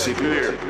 Frequency clear.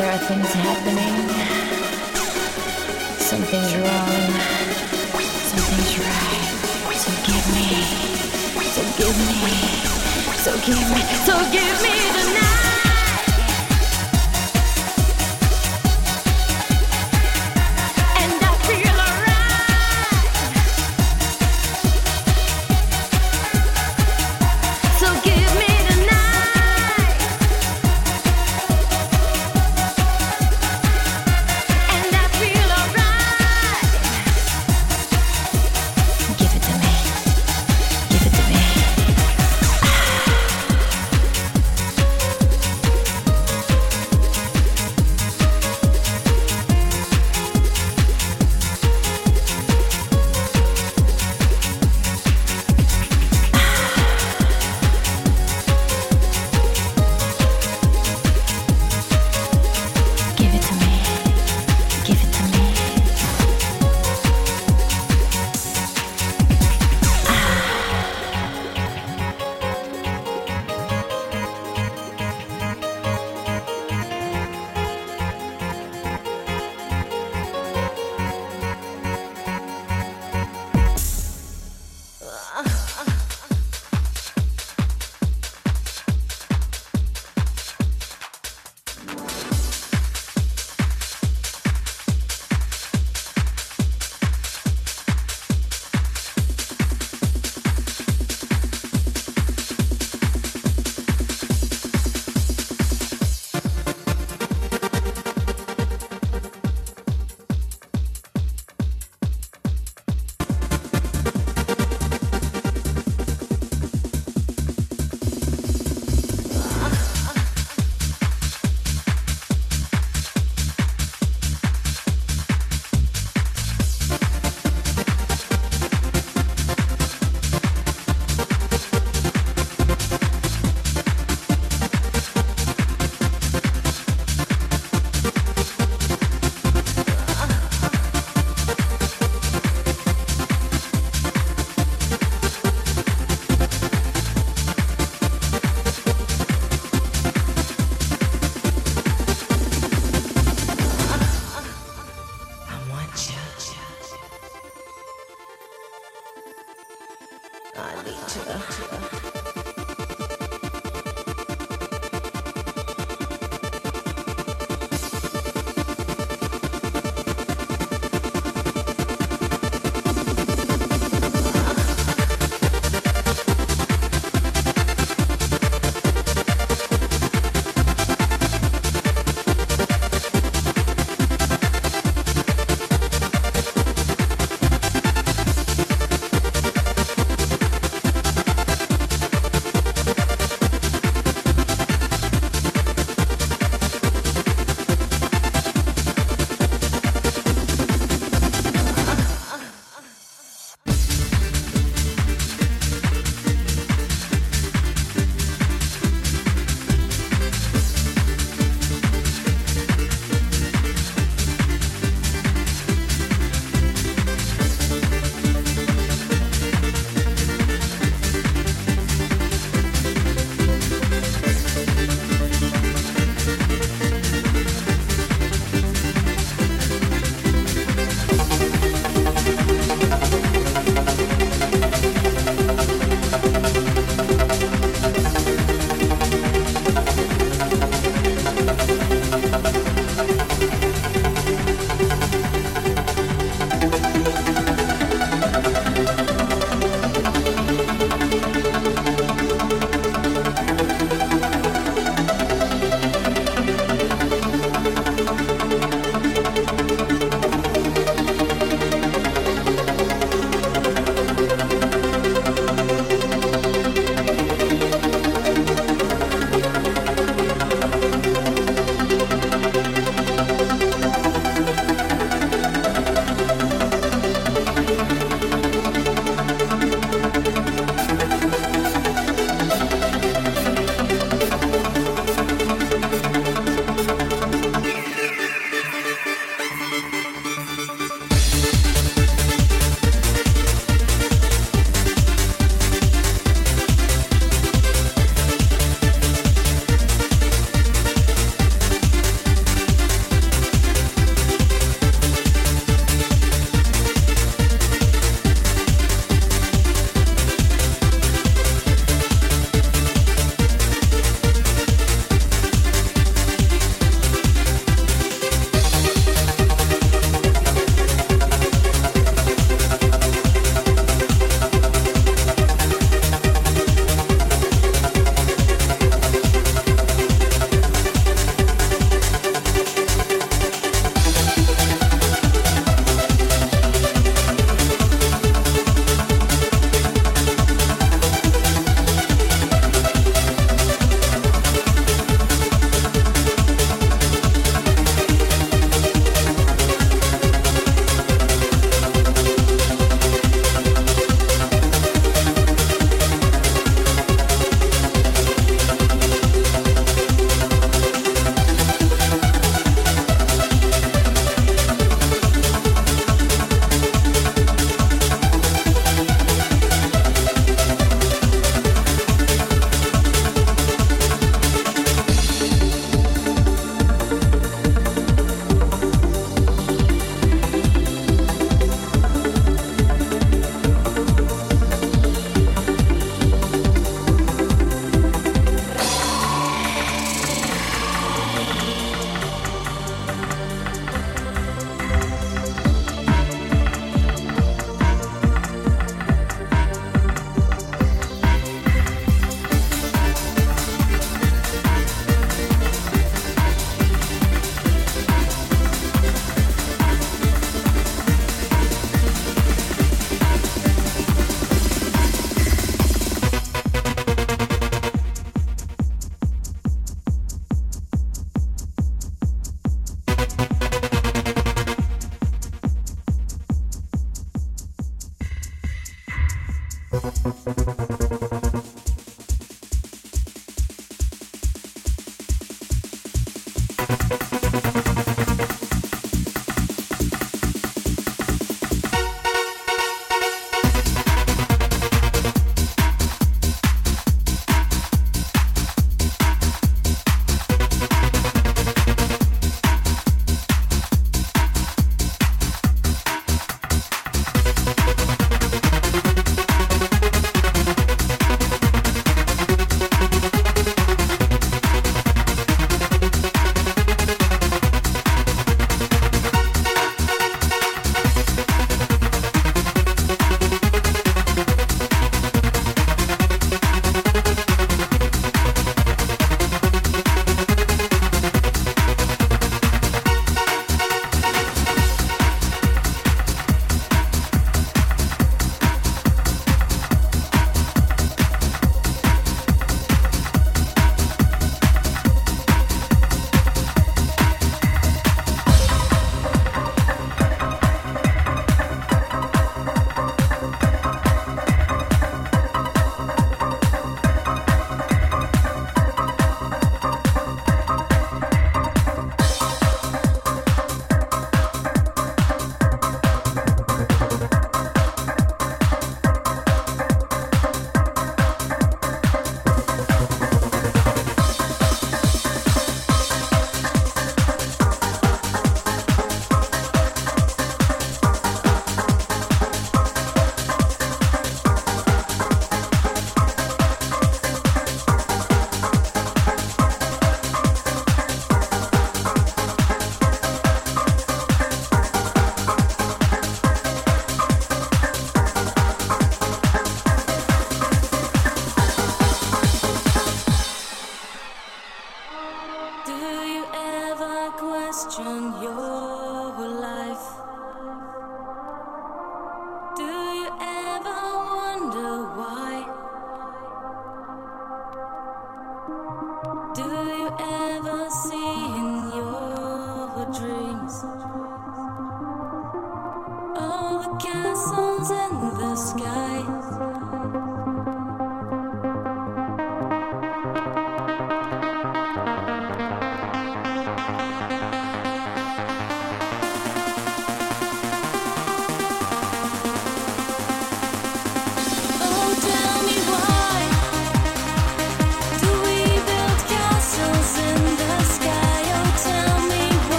there are things happening. Something's wrong. Something's right. So give me. So give me. So give me. So give me tonight.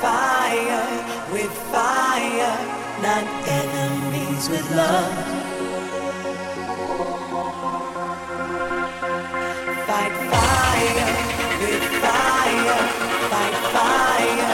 fire, with fire, not enemies with love. Fight fire, with fire, fight fire.